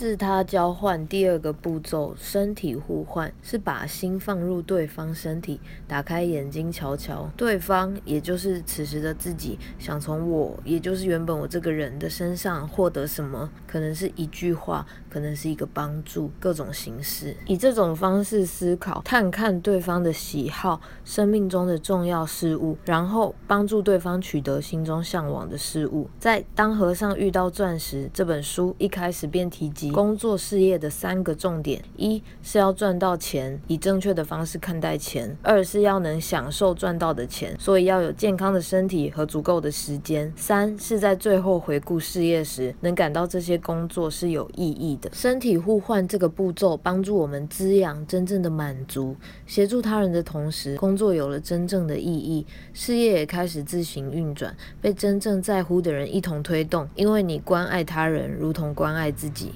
自他交换第二个步骤，身体互换，是把心放入对方身体，打开眼睛瞧瞧对方，也就是此时的自己，想从我，也就是原本我这个人的身上获得什么，可能是一句话，可能是一个帮助，各种形式，以这种方式思考，探看对方的喜好，生命中的重要事物，然后帮助对方取得心中向往的事物。在《当和尚遇到钻石》这本书一开始便提及。工作事业的三个重点：一是要赚到钱，以正确的方式看待钱；二是要能享受赚到的钱，所以要有健康的身体和足够的时间；三是在最后回顾事业时，能感到这些工作是有意义的。身体互换这个步骤，帮助我们滋养真正的满足，协助他人的同时，工作有了真正的意义，事业也开始自行运转，被真正在乎的人一同推动。因为你关爱他人，如同关爱自己。